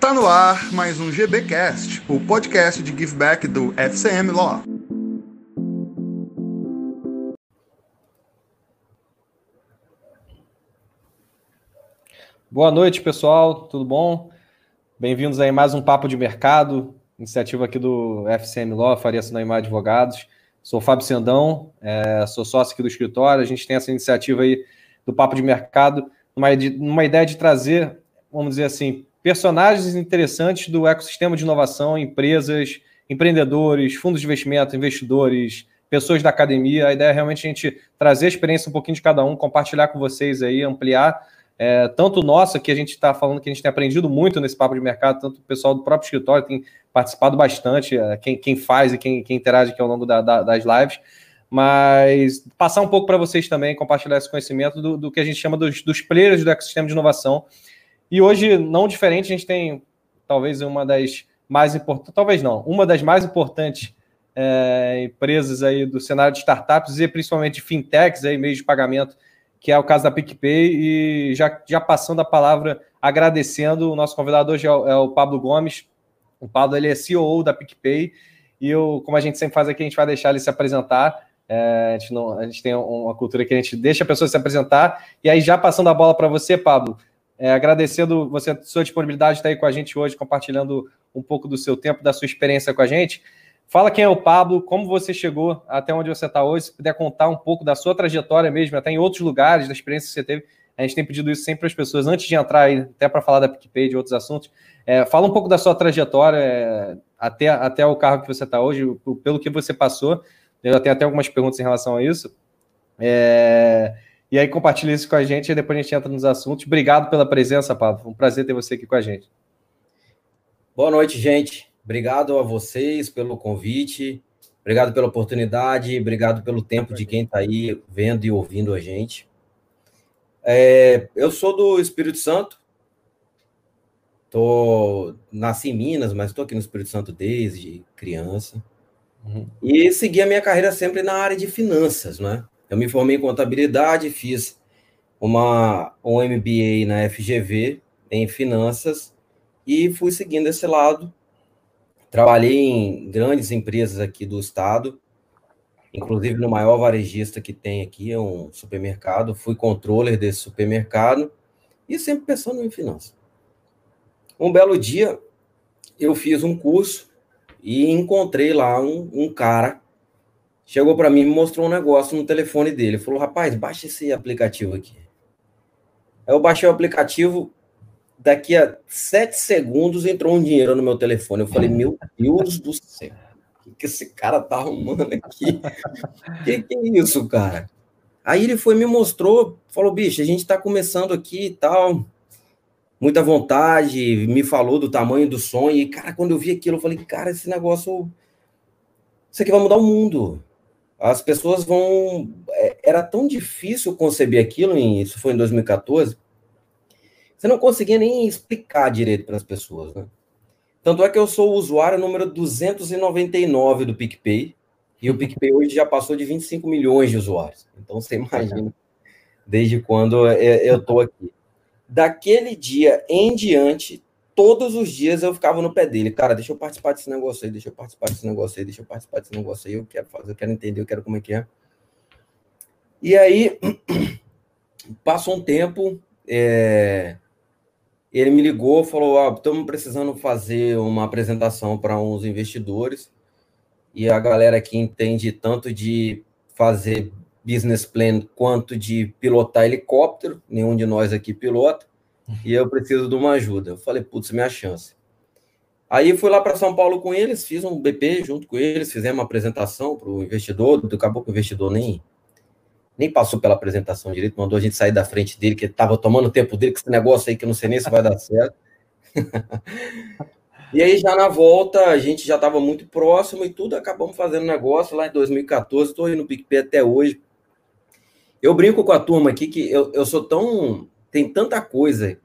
Tá no ar mais um GBcast, o podcast de giveback do FCM Law. Boa noite, pessoal. Tudo bom? Bem-vindos aí a mais um papo de mercado, iniciativa aqui do FCM Law, Faria Sinaimar Advogados. Sou Fábio Sendão, é, sou sócio aqui do escritório. A gente tem essa iniciativa aí do papo de mercado, numa, numa ideia de trazer, vamos dizer assim, personagens interessantes do ecossistema de inovação, empresas, empreendedores, fundos de investimento, investidores, pessoas da academia. A ideia é realmente a gente trazer a experiência um pouquinho de cada um, compartilhar com vocês aí, ampliar é, tanto nossa, que a gente está falando que a gente tem aprendido muito nesse papo de mercado, tanto o pessoal do próprio escritório tem participado bastante, é, quem, quem faz e quem, quem interage aqui ao longo da, da, das lives, mas passar um pouco para vocês também, compartilhar esse conhecimento do, do que a gente chama dos, dos players do ecossistema de inovação. E hoje, não diferente, a gente tem talvez uma das mais importantes, talvez não, uma das mais importantes é, empresas aí do cenário de startups e principalmente fintechs, aí, meios de pagamento que é o caso da PicPay, e já, já passando a palavra, agradecendo, o nosso convidado hoje é o, é o Pablo Gomes. O Pablo ele é CEO da PicPay, e eu, como a gente sempre faz aqui, a gente vai deixar ele se apresentar. É, a, gente não, a gente tem uma cultura que a gente deixa a pessoa se apresentar, e aí já passando a bola para você, Pablo, é, agradecendo você, sua disponibilidade de estar aí com a gente hoje, compartilhando um pouco do seu tempo, da sua experiência com a gente. Fala quem é o Pablo, como você chegou até onde você está hoje, se puder contar um pouco da sua trajetória mesmo, até em outros lugares, da experiência que você teve. A gente tem pedido isso sempre para as pessoas, antes de entrar aí, até para falar da PicPay de outros assuntos. É, fala um pouco da sua trajetória é, até, até o cargo que você está hoje, pelo que você passou. Eu já tenho até algumas perguntas em relação a isso. É, e aí compartilha isso com a gente e depois a gente entra nos assuntos. Obrigado pela presença, Pablo. Foi um prazer ter você aqui com a gente. Boa noite, gente. Obrigado a vocês pelo convite, obrigado pela oportunidade, obrigado pelo tempo de quem está aí vendo e ouvindo a gente. É, eu sou do Espírito Santo, tô, nasci em Minas, mas estou aqui no Espírito Santo desde criança. Uhum. E segui a minha carreira sempre na área de finanças, né? Eu me formei em contabilidade, fiz uma, um MBA na FGV em finanças e fui seguindo esse lado Trabalhei em grandes empresas aqui do estado, inclusive no maior varejista que tem aqui, é um supermercado. Fui controller desse supermercado e sempre pensando em finanças. Um belo dia, eu fiz um curso e encontrei lá um, um cara. Chegou para mim me mostrou um negócio no telefone dele. Falou: rapaz, baixa esse aplicativo aqui. Aí eu baixei o aplicativo, daqui a sete segundos entrou um dinheiro no meu telefone. Eu falei, meu Deus do céu, o que esse cara tá arrumando aqui? que que é isso, cara? Aí ele foi me mostrou, falou, bicho, a gente tá começando aqui e tal, muita vontade, me falou do tamanho do sonho, e, cara, quando eu vi aquilo, eu falei, cara, esse negócio, isso aqui vai mudar o mundo. As pessoas vão... É, era tão difícil conceber aquilo, isso foi em 2014, você não conseguia nem explicar direito para as pessoas, né? Tanto é que eu sou o usuário número 299 do PicPay, e o PicPay hoje já passou de 25 milhões de usuários. Então você imagina desde quando eu estou aqui. Daquele dia em diante, todos os dias eu ficava no pé dele. Cara, deixa eu participar desse negócio aí, deixa eu participar desse negócio aí, deixa eu participar desse negócio aí. Eu quero fazer, eu quero entender, eu quero como é que é. E aí, passou um tempo, é, ele me ligou, falou: oh, estamos precisando fazer uma apresentação para uns investidores e a galera que entende tanto de fazer business plan quanto de pilotar helicóptero, nenhum de nós aqui pilota, e eu preciso de uma ajuda. Eu falei, putz, minha chance. Aí fui lá para São Paulo com eles, fiz um BP junto com eles, fizemos uma apresentação para o investidor, acabou que o investidor nem nem passou pela apresentação direito, mandou a gente sair da frente dele, que estava tomando tempo dele com esse negócio aí que eu não sei nem se vai dar certo. e aí, já na volta, a gente já estava muito próximo e tudo, acabamos fazendo negócio lá em 2014, estou aí no PicPay até hoje. Eu brinco com a turma aqui que eu, eu sou tão. Tem tanta coisa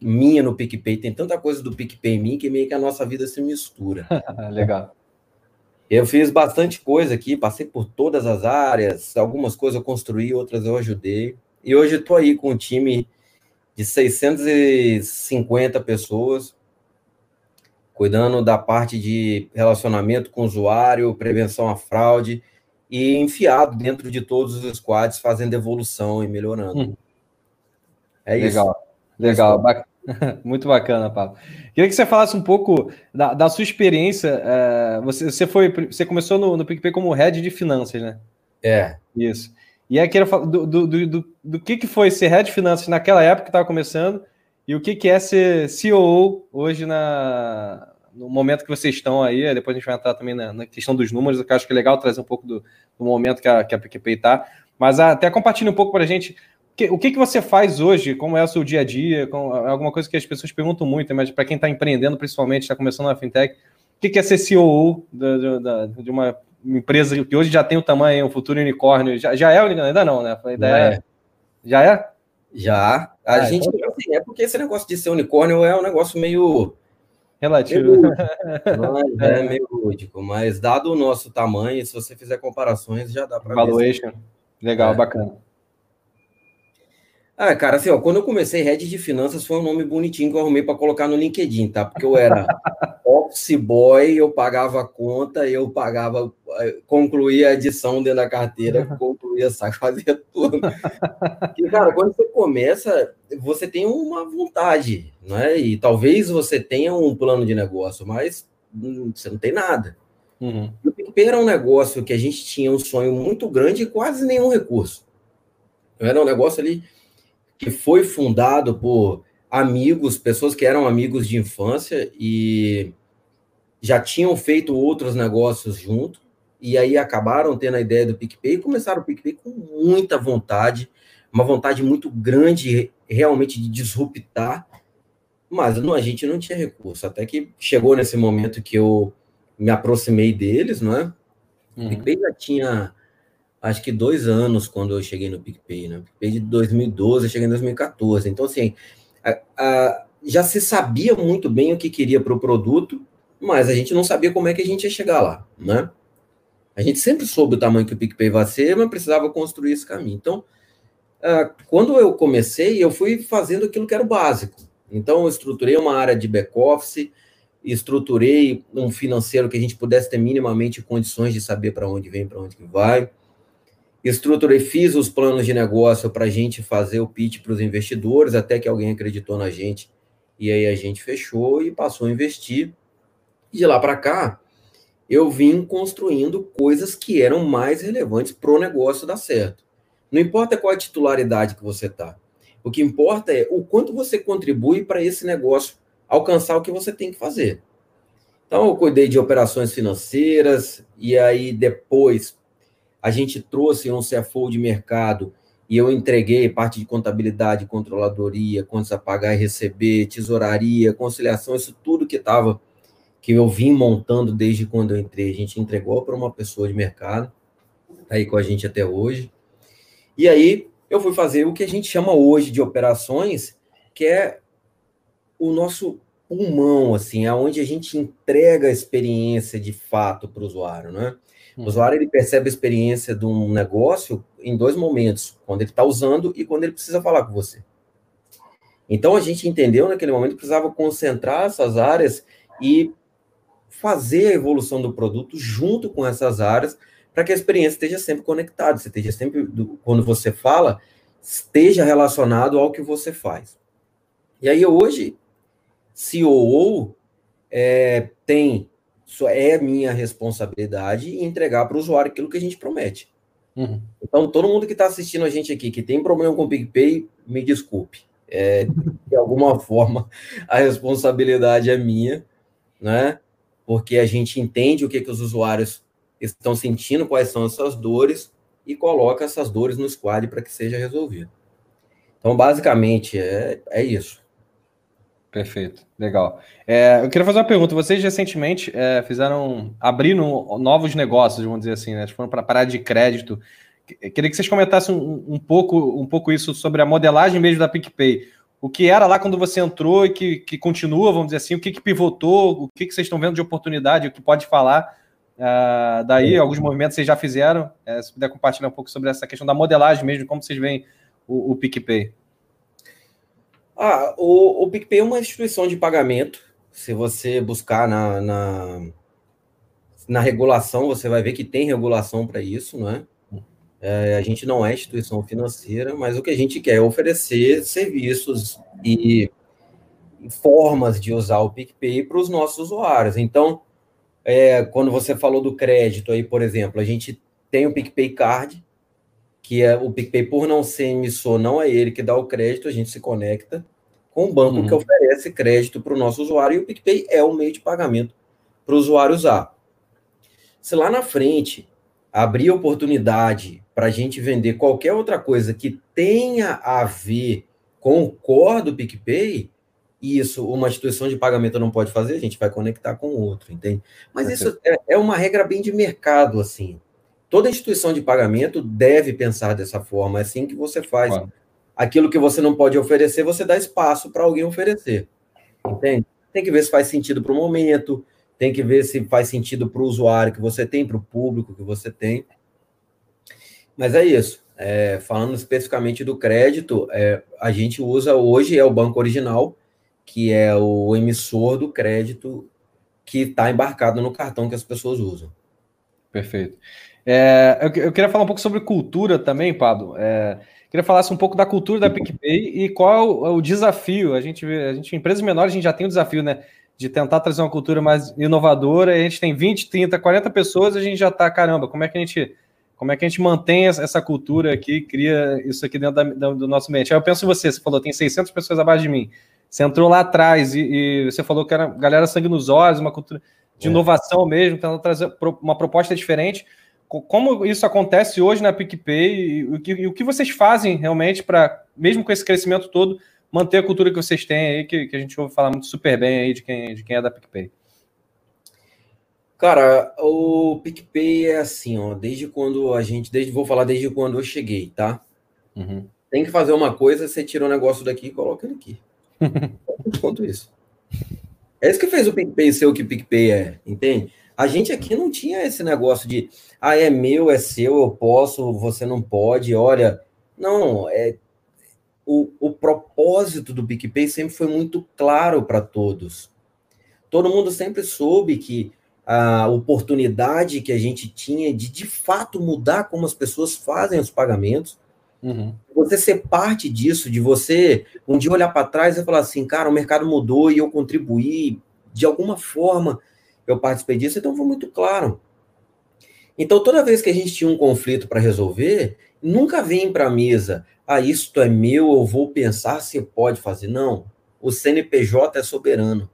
minha no PicPay, tem tanta coisa do PicPay em mim que meio que a nossa vida se mistura. Legal. Eu fiz bastante coisa aqui, passei por todas as áreas, algumas coisas eu construí, outras eu ajudei. E hoje estou aí com um time de 650 pessoas, cuidando da parte de relacionamento com o usuário, prevenção à fraude, e enfiado dentro de todos os squads, fazendo evolução e melhorando. Hum. É isso. Legal, legal. Muito bacana, Paulo. Queria que você falasse um pouco da, da sua experiência. É, você, você, foi, você começou no, no PicPay como head de finanças, né? É. Isso. E aí, queria falar do, do, do, do, do que, que foi ser head de finanças naquela época que estava começando e o que, que é ser CEO hoje na, no momento que vocês estão aí. Depois a gente vai entrar também na, na questão dos números, que eu acho que é legal trazer um pouco do, do momento que a, que a PicPay está. Mas até compartilhe um pouco para a gente que, o que, que você faz hoje? Como é o seu dia a dia? Com, é alguma coisa que as pessoas perguntam muito, mas para quem está empreendendo, principalmente, está começando na fintech, o que, que é ser CEO de, de, de, uma empresa que hoje já tem o tamanho, o futuro unicórnio? Já, já é unicórnio? Ainda não, né? Ainda é. Já é? Já. A ah, gente, então... assim, é porque esse negócio de ser unicórnio é um negócio meio. Relativo. Meio é, é meio lúdico, mas dado o nosso tamanho, se você fizer comparações, já dá para Valuation. Ver. Legal, é. bacana. Ah, cara, assim, ó, quando eu comecei Head de Finanças foi um nome bonitinho que eu arrumei para colocar no LinkedIn, tá? Porque eu era office boy, eu pagava a conta, eu pagava, eh, concluía a edição dentro da carteira, concluía, sabe, fazia tudo. E, cara, quando você começa, você tem uma vontade, né? E talvez você tenha um plano de negócio, mas hum, você não tem nada. Uhum. O PicPay era um negócio que a gente tinha um sonho muito grande e quase nenhum recurso. Era um negócio ali que foi fundado por amigos, pessoas que eram amigos de infância e já tinham feito outros negócios junto, e aí acabaram tendo a ideia do PicPay e começaram o PicPay com muita vontade, uma vontade muito grande realmente de disruptar, mas não, a gente não tinha recurso, até que chegou nesse momento que eu me aproximei deles, não é? Uhum. O PicPay já tinha acho que dois anos quando eu cheguei no PicPay, né? PicPay de 2012, eu cheguei em 2014. Então, assim, a, a, já se sabia muito bem o que queria para o produto, mas a gente não sabia como é que a gente ia chegar lá, né? A gente sempre soube o tamanho que o PicPay vai ser, mas precisava construir esse caminho. Então, uh, quando eu comecei, eu fui fazendo aquilo que era o básico. Então, eu estruturei uma área de back-office, estruturei um financeiro que a gente pudesse ter minimamente condições de saber para onde vem, para onde que vai estruturei, fiz os planos de negócio para a gente fazer o pitch para os investidores, até que alguém acreditou na gente, e aí a gente fechou e passou a investir. E de lá para cá, eu vim construindo coisas que eram mais relevantes para o negócio dar certo. Não importa qual a titularidade que você está. O que importa é o quanto você contribui para esse negócio alcançar o que você tem que fazer. Então, eu cuidei de operações financeiras, e aí depois a gente trouxe um CFO de mercado e eu entreguei parte de contabilidade, controladoria, contas a pagar e receber, tesouraria, conciliação, isso tudo que estava, que eu vim montando desde quando eu entrei, a gente entregou para uma pessoa de mercado, tá aí com a gente até hoje. E aí eu fui fazer o que a gente chama hoje de operações, que é o nosso pulmão, assim, aonde a gente entrega a experiência de fato para o usuário, né? O usuário ele percebe a experiência de um negócio em dois momentos, quando ele está usando e quando ele precisa falar com você. Então a gente entendeu naquele momento que precisava concentrar essas áreas e fazer a evolução do produto junto com essas áreas para que a experiência esteja sempre conectada, você esteja sempre quando você fala esteja relacionado ao que você faz. E aí hoje COO é, tem isso é minha responsabilidade entregar para o usuário aquilo que a gente promete. Uhum. Então, todo mundo que está assistindo a gente aqui, que tem problema com o PicPay, me desculpe. É, de alguma forma, a responsabilidade é minha, né? Porque a gente entende o que, que os usuários estão sentindo, quais são essas dores, e coloca essas dores no squad para que seja resolvido. Então, basicamente, é, é isso. Perfeito, legal. É, eu queria fazer uma pergunta. Vocês recentemente é, fizeram, abriram novos negócios, vamos dizer assim, né? Foram para parar de crédito. Queria que vocês comentassem um, um, pouco, um pouco isso sobre a modelagem mesmo da PicPay. O que era lá quando você entrou e que, que continua, vamos dizer assim, o que, que pivotou, o que, que vocês estão vendo de oportunidade, o que pode falar. Uh, daí, alguns movimentos vocês já fizeram. É, se puder compartilhar um pouco sobre essa questão da modelagem mesmo, como vocês veem o, o PicPay. Ah, o, o PicPay é uma instituição de pagamento, Se você buscar na, na, na regulação, você vai ver que tem regulação para isso, não é? é? A gente não é instituição financeira, mas o que a gente quer é oferecer serviços e formas de usar o PicPay para os nossos usuários. Então, é, quando você falou do crédito aí, por exemplo, a gente tem o PicPay Card, que é o PicPay, por não ser emissor, não é ele que dá o crédito, a gente se conecta com o banco uhum. que oferece crédito para o nosso usuário e o PicPay é o meio de pagamento para o usuário usar. Se lá na frente abrir oportunidade para a gente vender qualquer outra coisa que tenha a ver com o core do PicPay, isso uma instituição de pagamento não pode fazer, a gente vai conectar com outro, entende? Mas isso é, é uma regra bem de mercado, assim. Toda instituição de pagamento deve pensar dessa forma, é assim que você faz. Claro. Aquilo que você não pode oferecer, você dá espaço para alguém oferecer. Entende? Tem que ver se faz sentido para o momento, tem que ver se faz sentido para o usuário que você tem, para o público que você tem. Mas é isso. É, falando especificamente do crédito, é, a gente usa hoje é o banco original, que é o emissor do crédito que está embarcado no cartão que as pessoas usam. Perfeito. É, eu, eu, queria falar um pouco sobre cultura também, Pablo. É, queria falar um pouco da cultura da PicPay e qual é o, o, desafio. A gente, a gente, em empresas menores, a gente já tem o desafio, né? De tentar trazer uma cultura mais inovadora. a gente tem 20, 30, 40 pessoas, a gente já está, caramba, como é que a gente. Como é que a gente mantém essa cultura aqui, cria isso aqui dentro da, do nosso ambiente? Aí eu penso em você, você falou, tem 600 pessoas abaixo de mim. Você entrou lá atrás e, e você falou que era galera sangue nos olhos, uma cultura de é. inovação mesmo, tentando trazer uma proposta diferente. Como isso acontece hoje na PicPay e o que, e o que vocês fazem realmente para, mesmo com esse crescimento todo, manter a cultura que vocês têm aí, que, que a gente ouve falar muito super bem aí de quem, de quem é da PicPay? Cara, o PicPay é assim, ó, desde quando a gente, desde, vou falar desde quando eu cheguei, tá? Uhum. Tem que fazer uma coisa, você tira o um negócio daqui e coloca ele aqui. Quanto isso. É isso que fez o PicPay ser o que o PicPay é, entende? A gente aqui não tinha esse negócio de, ah, é meu, é seu, eu posso, você não pode, olha. Não, é o, o propósito do PicPay sempre foi muito claro para todos. Todo mundo sempre soube que a oportunidade que a gente tinha de, de fato, mudar como as pessoas fazem os pagamentos, Uhum. Você ser parte disso, de você um dia olhar para trás e falar assim, cara, o mercado mudou e eu contribuí de alguma forma, eu participei disso, então foi muito claro. Então, toda vez que a gente tinha um conflito para resolver, nunca vem para a mesa, ah, isto é meu, eu vou pensar se pode fazer. Não, o CNPJ é soberano.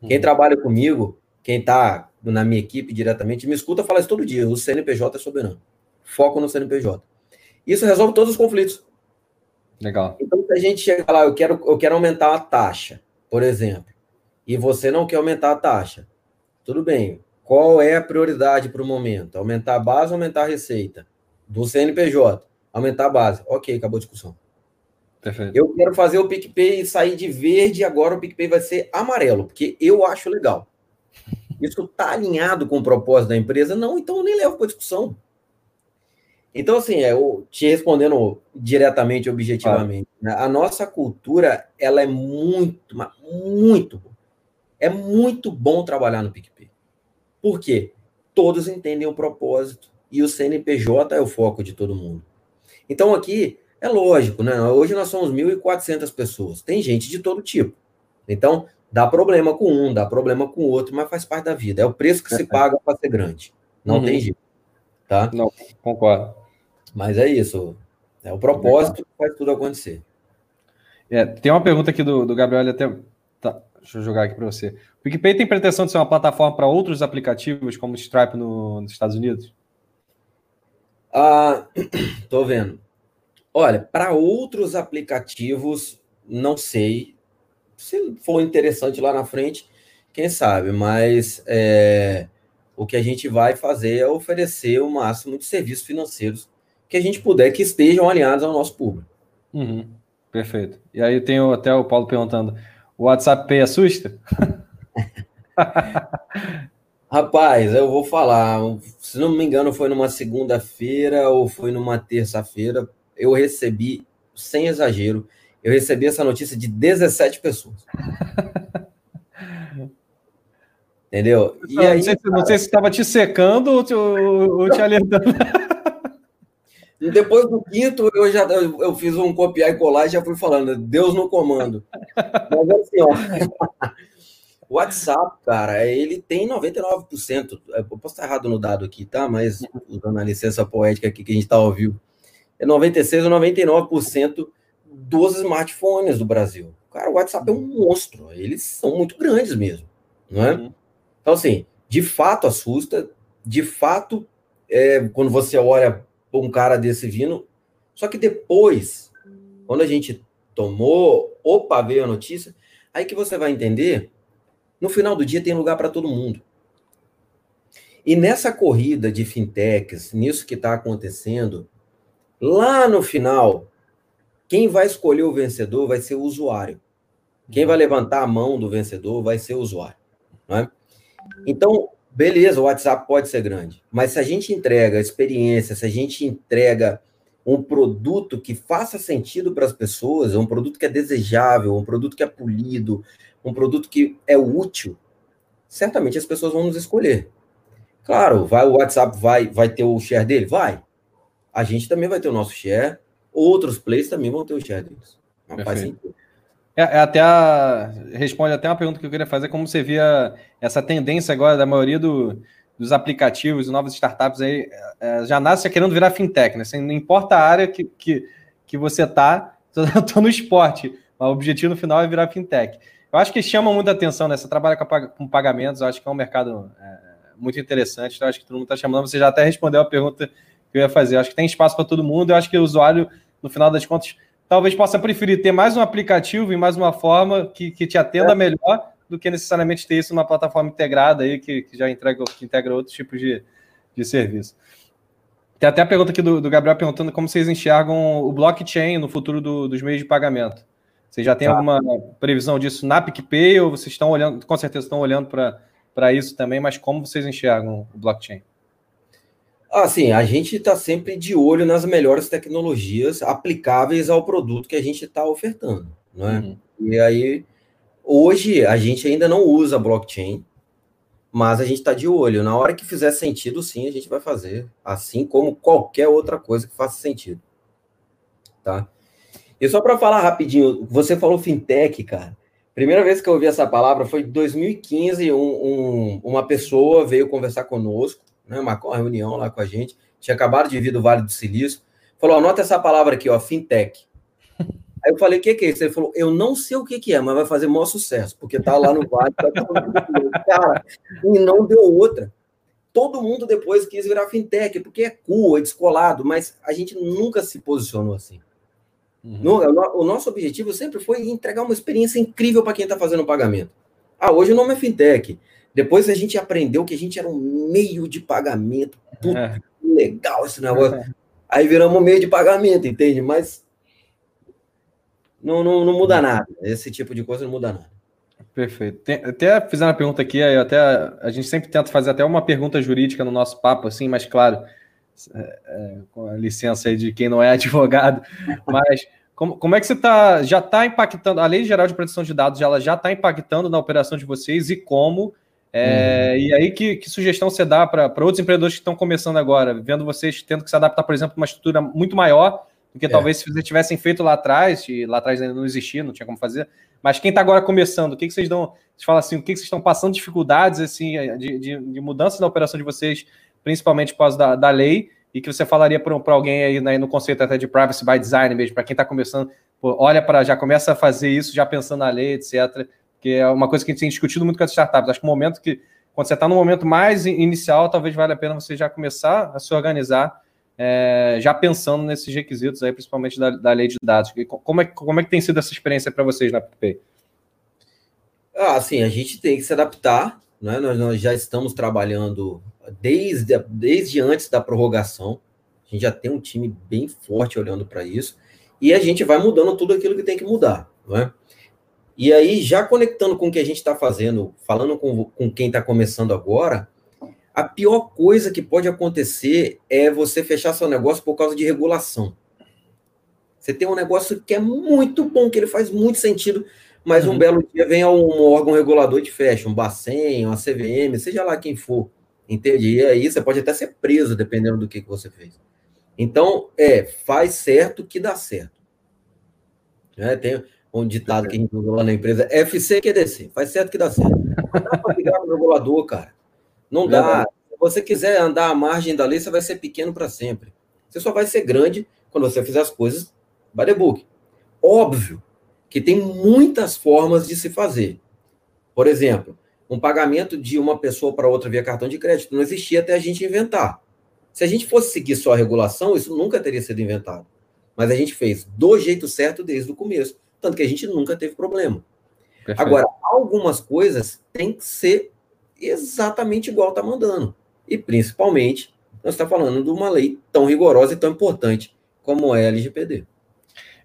Uhum. Quem trabalha comigo, quem está na minha equipe diretamente, me escuta falar isso todo dia, o CNPJ é soberano. Foco no CNPJ. Isso resolve todos os conflitos. Legal. Então, se a gente chega lá, eu quero, eu quero aumentar a taxa, por exemplo, e você não quer aumentar a taxa, tudo bem. Qual é a prioridade para o momento? Aumentar a base ou aumentar a receita? Do CNPJ. Aumentar a base. Ok, acabou a discussão. Perfeito. Eu quero fazer o PicPay sair de verde, agora o PicPay vai ser amarelo, porque eu acho legal. Isso está alinhado com o propósito da empresa? Não, então eu nem levo para discussão. Então, assim, é, eu te respondendo diretamente, objetivamente, ah. né, a nossa cultura, ela é muito, muito, é muito bom trabalhar no PicPay. Por quê? Todos entendem o propósito e o CNPJ é o foco de todo mundo. Então, aqui, é lógico, né? Hoje nós somos 1.400 pessoas. Tem gente de todo tipo. Então, dá problema com um, dá problema com o outro, mas faz parte da vida. É o preço que se paga para ser grande. Não uhum. tem jeito. Tá? Não, concordo. Mas é isso. É o propósito que faz tudo acontecer. É, tem uma pergunta aqui do, do Gabriel, até. Deixa eu jogar aqui para você. O PicPay tem pretensão de ser uma plataforma para outros aplicativos, como o Stripe no, nos Estados Unidos? Ah, tô vendo. Olha, para outros aplicativos, não sei. Se for interessante lá na frente, quem sabe, mas é, o que a gente vai fazer é oferecer o máximo de serviços financeiros que a gente puder que estejam alinhados ao nosso público. Uhum, perfeito. E aí tem até o Paulo perguntando: o WhatsApp Pay assusta? Rapaz, eu vou falar. Se não me engano, foi numa segunda-feira ou foi numa terça-feira. Eu recebi, sem exagero, eu recebi essa notícia de 17 pessoas. Entendeu? E não, aí, não, sei, cara... não sei se estava te secando ou te, ou te alertando. Depois do quinto, eu já eu, fiz um copiar e colar e já fui falando, Deus no comando. Mas assim, ó, o WhatsApp, cara, ele tem 99%. Eu posso estar errado no dado aqui, tá? Mas usando a licença poética aqui que a gente está ao vivo, é 96 ou 99% dos smartphones do Brasil. Cara, o WhatsApp é um monstro. Eles são muito grandes mesmo, não é? Uhum. Então, assim, de fato assusta. De fato, é, quando você olha um cara desse vindo. Só que depois, quando a gente tomou, opa, veio a notícia, aí que você vai entender, no final do dia tem lugar para todo mundo. E nessa corrida de fintechs, nisso que está acontecendo, lá no final, quem vai escolher o vencedor vai ser o usuário. Quem vai levantar a mão do vencedor vai ser o usuário. Não é? Então, beleza, o WhatsApp pode ser grande, mas se a gente entrega experiência, se a gente entrega um produto que faça sentido para as pessoas, um produto que é desejável, um produto que é polido, um produto que é útil, certamente as pessoas vão nos escolher. Claro, vai o WhatsApp vai vai ter o share dele, vai. A gente também vai ter o nosso share, outros players também vão ter o share deles. Não faz sentido. É, é, até a, responde até uma pergunta que eu queria fazer, como você via essa tendência agora da maioria do, dos aplicativos novas startups aí, é, já nasce querendo virar fintech, né? Assim, não importa a área que, que, que você tá, eu tô no esporte, mas o objetivo no final é virar fintech. Eu acho que chama muita atenção, né? Você trabalha com, pagamentos, eu acho que é um mercado é, muito interessante, então acho que todo mundo está chamando. Você já até respondeu a pergunta que eu ia fazer. Eu acho que tem espaço para todo mundo, eu acho que o usuário, no final das contas, talvez possa preferir ter mais um aplicativo e mais uma forma que, que te atenda é. melhor do que necessariamente ter isso numa plataforma integrada aí que, que já entrega, que integra outros tipos de, de serviço. Tem até a pergunta aqui do, do, Gabriel perguntando como vocês enxergam o blockchain no futuro do, dos meios de pagamento. Vocês já têm tá. alguma previsão disso na PicPay ou vocês estão olhando, com certeza estão olhando para isso também, mas como vocês enxergam o blockchain? Assim, a gente está sempre de olho nas melhores tecnologias aplicáveis ao produto que a gente está ofertando, não é? Uhum. E aí, hoje a gente ainda não usa blockchain, mas a gente está de olho. Na hora que fizer sentido, sim, a gente vai fazer, assim como qualquer outra coisa que faça sentido, tá? E só para falar rapidinho, você falou fintech, cara. Primeira vez que eu ouvi essa palavra foi em 2015. Um, um, uma pessoa veio conversar conosco né, marcou uma reunião lá com a gente, tinha acabado de vir do Vale do Silício, falou, anota essa palavra aqui, ó, fintech. Aí eu falei, o que, que é isso? Ele falou, eu não sei o que, que é, mas vai fazer maior sucesso, porque tá lá no Vale, tá cara, e não deu outra. Todo mundo depois quis virar fintech, porque é cool, é descolado, mas a gente nunca se posicionou assim. Uhum. No, o nosso objetivo sempre foi entregar uma experiência incrível para quem está fazendo o pagamento. Ah, hoje o nome é fintech. Depois a gente aprendeu que a gente era um meio de pagamento. Puta, é. legal esse negócio. É. Aí viramos um meio de pagamento, entende? Mas não, não, não muda nada. Esse tipo de coisa não muda nada. Perfeito. Tem, até fizeram uma pergunta aqui, até a gente sempre tenta fazer até uma pergunta jurídica no nosso papo, assim, mas claro, é, é, com a licença aí de quem não é advogado, mas como, como é que você tá, já está impactando, a Lei Geral de Proteção de Dados, ela já está impactando na operação de vocês e como é, uhum. E aí, que, que, sugestão você dá para outros empreendedores que estão começando agora, vendo vocês tendo que se adaptar, por exemplo, a uma estrutura muito maior do que é. talvez se vocês tivessem feito lá atrás, e lá atrás ainda não existia, não tinha como fazer. Mas quem está agora começando, o que, que vocês dão? Vocês falam assim, o que, que vocês estão passando dificuldades assim, de, de, de, mudança na operação de vocês, principalmente por causa da, da lei, e que você falaria para alguém aí né, no conceito até de privacy by design mesmo, para quem está começando, pô, olha para já começa a fazer isso, já pensando na lei, etc que é uma coisa que a gente tem discutido muito com as startups. Acho que o momento que, quando você está no momento mais inicial, talvez valha a pena você já começar a se organizar, é, já pensando nesses requisitos aí, principalmente da, da lei de dados. Como é, como é que tem sido essa experiência para vocês na PPay? Ah, sim, a gente tem que se adaptar, né? Nós, nós já estamos trabalhando desde, desde antes da prorrogação. A gente já tem um time bem forte olhando para isso. E a gente vai mudando tudo aquilo que tem que mudar, não é? E aí, já conectando com o que a gente está fazendo, falando com, com quem está começando agora, a pior coisa que pode acontecer é você fechar seu negócio por causa de regulação. Você tem um negócio que é muito bom, que ele faz muito sentido, mas uhum. um belo dia vem um órgão regulador de fecha, um Bacen, uma CVM, seja lá quem for, entende? E aí você pode até ser preso, dependendo do que, que você fez. Então, é, faz certo que dá certo. É, tem um ditado que a gente usou lá na empresa, FC que descer, faz certo que dá certo. Não dá para ligar no regulador, cara. Não dá. Se você quiser andar à margem da lei, você vai ser pequeno para sempre. Você só vai ser grande quando você fizer as coisas by the book. Óbvio que tem muitas formas de se fazer. Por exemplo, um pagamento de uma pessoa para outra via cartão de crédito não existia até a gente inventar. Se a gente fosse seguir só a regulação, isso nunca teria sido inventado. Mas a gente fez do jeito certo desde o começo. Tanto que a gente nunca teve problema. Perfeito. Agora, algumas coisas têm que ser exatamente igual está mandando. E principalmente, nós estamos falando de uma lei tão rigorosa e tão importante como é a LGPD.